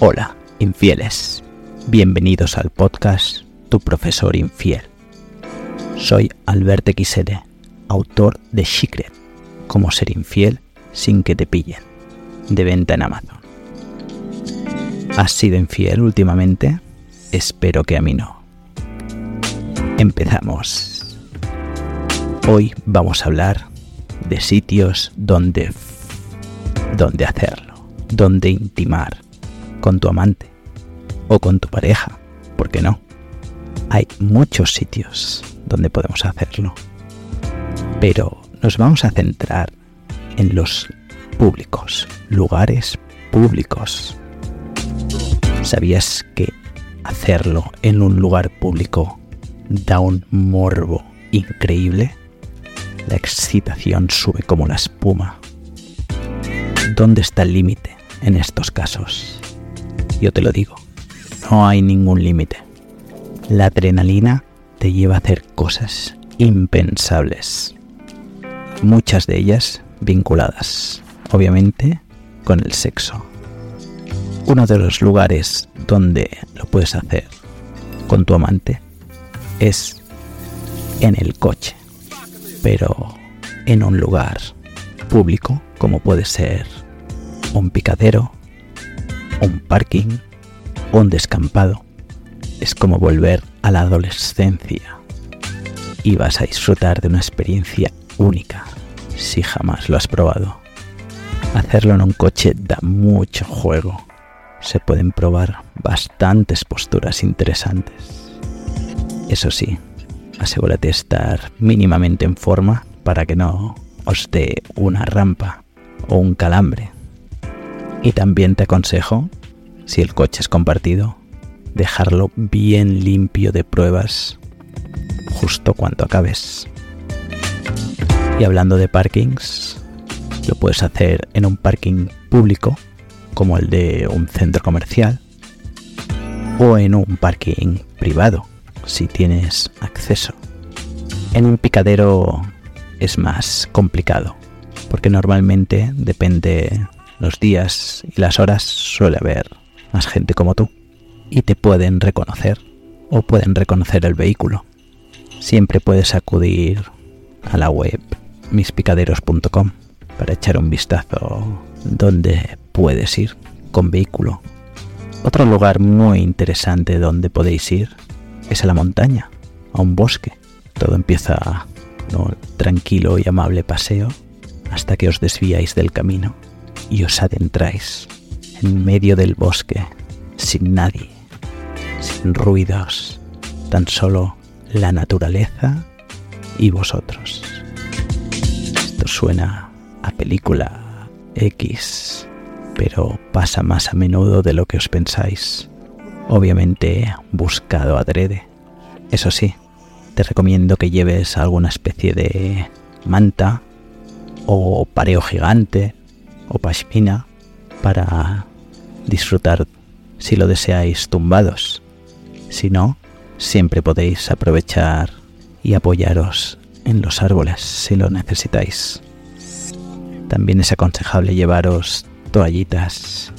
Hola, infieles. Bienvenidos al podcast Tu profesor infiel. Soy Albert XL, autor de Secret, Cómo ser infiel sin que te pillen, de venta en Amazon. ¿Has sido infiel últimamente? Espero que a mí no. Empezamos. Hoy vamos a hablar de sitios donde donde hacerlo, donde intimar con tu amante o con tu pareja, ¿por qué no? Hay muchos sitios donde podemos hacerlo, pero nos vamos a centrar en los públicos, lugares públicos. ¿Sabías que hacerlo en un lugar público da un morbo increíble? La excitación sube como la espuma. ¿Dónde está el límite en estos casos? Yo te lo digo, no hay ningún límite. La adrenalina te lleva a hacer cosas impensables. Muchas de ellas vinculadas, obviamente, con el sexo. Uno de los lugares donde lo puedes hacer con tu amante es en el coche, pero en un lugar público como puede ser un picadero, un parking, un descampado. Es como volver a la adolescencia y vas a disfrutar de una experiencia única si jamás lo has probado. Hacerlo en un coche da mucho juego. Se pueden probar bastantes posturas interesantes. Eso sí, asegúrate de estar mínimamente en forma para que no os dé una rampa o un calambre. Y también te aconsejo, si el coche es compartido, dejarlo bien limpio de pruebas justo cuando acabes. Y hablando de parkings, lo puedes hacer en un parking público, como el de un centro comercial, o en un parking privado, si tienes acceso. En un picadero es más complicado, porque normalmente depende los días y las horas suele haber más gente como tú y te pueden reconocer o pueden reconocer el vehículo. Siempre puedes acudir a la web mispicaderos.com para echar un vistazo donde puedes ir con vehículo. Otro lugar muy interesante donde podéis ir es a la montaña, a un bosque. Todo empieza un tranquilo y amable paseo hasta que os desviáis del camino y os adentráis en medio del bosque, sin nadie, sin ruidos, tan solo la naturaleza y vosotros. Esto suena a película X, pero pasa más a menudo de lo que os pensáis. Obviamente buscado adrede. Eso sí, te recomiendo que lleves alguna especie de manta o pareo gigante o pashmina para disfrutar si lo deseáis tumbados. Si no, siempre podéis aprovechar y apoyaros en los árboles si lo necesitáis. También es aconsejable llevaros toallitas,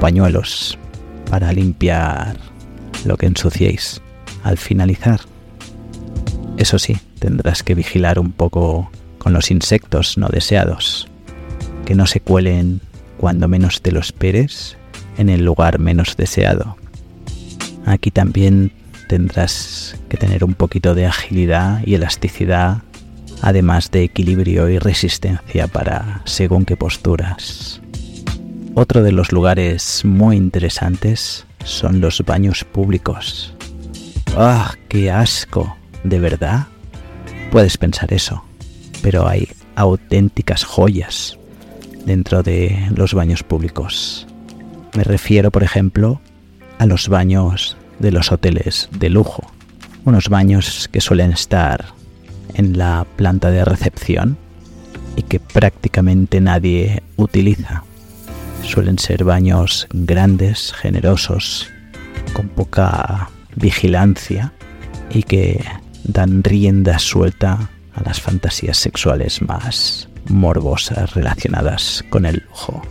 pañuelos para limpiar lo que ensuciéis al finalizar. Eso sí, tendrás que vigilar un poco con los insectos no deseados que no se cuelen cuando menos te lo esperes en el lugar menos deseado. Aquí también tendrás que tener un poquito de agilidad y elasticidad, además de equilibrio y resistencia para según qué posturas. Otro de los lugares muy interesantes son los baños públicos. ¡Ah, qué asco! ¿De verdad? Puedes pensar eso, pero hay auténticas joyas dentro de los baños públicos. Me refiero, por ejemplo, a los baños de los hoteles de lujo. Unos baños que suelen estar en la planta de recepción y que prácticamente nadie utiliza. Suelen ser baños grandes, generosos, con poca vigilancia y que dan rienda suelta a las fantasías sexuales más morbosas relacionadas con el lujo.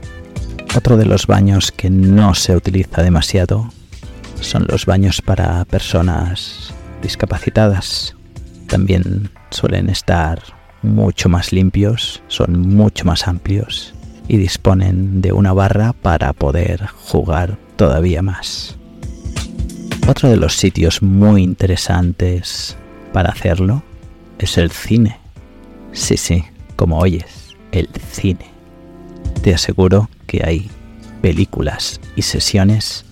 Otro de los baños que no se utiliza demasiado son los baños para personas discapacitadas. También suelen estar mucho más limpios, son mucho más amplios y disponen de una barra para poder jugar todavía más. Otro de los sitios muy interesantes para hacerlo es el cine. Sí, sí, como oyes, el cine. Te aseguro que hay películas y sesiones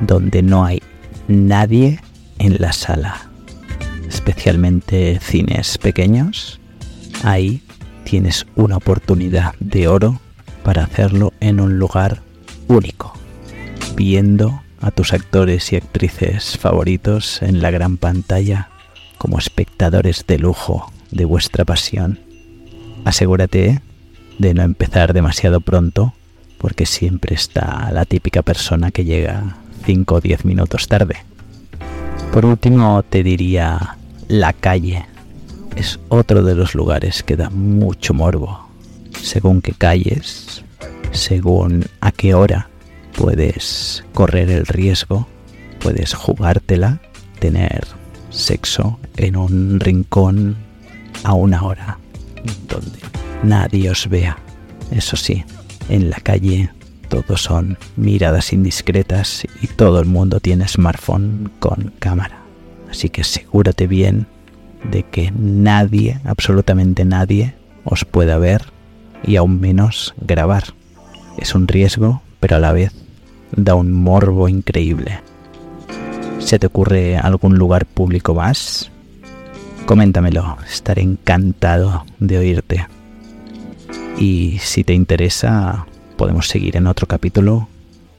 donde no hay nadie en la sala, especialmente cines pequeños. Ahí tienes una oportunidad de oro para hacerlo en un lugar único, viendo a tus actores y actrices favoritos en la gran pantalla como espectadores de lujo de vuestra pasión. Asegúrate de no empezar demasiado pronto porque siempre está la típica persona que llega 5 o 10 minutos tarde. Por último te diría la calle. Es otro de los lugares que da mucho morbo según qué calles, según a qué hora puedes correr el riesgo, puedes jugártela, tener sexo en un rincón a una hora donde nadie os vea. Eso sí, en la calle todos son miradas indiscretas y todo el mundo tiene smartphone con cámara. Así que asegúrate bien de que nadie, absolutamente nadie, os pueda ver y aún menos grabar. Es un riesgo, pero a la vez da un morbo increíble. ¿Se te ocurre algún lugar público más? Coméntamelo, estaré encantado de oírte. Y si te interesa, podemos seguir en otro capítulo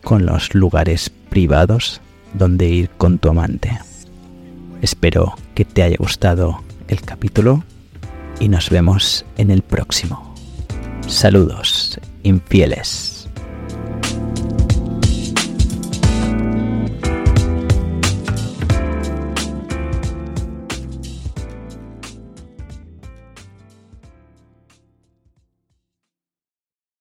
con los lugares privados donde ir con tu amante. Espero que te haya gustado el capítulo y nos vemos en el próximo. Saludos, infieles.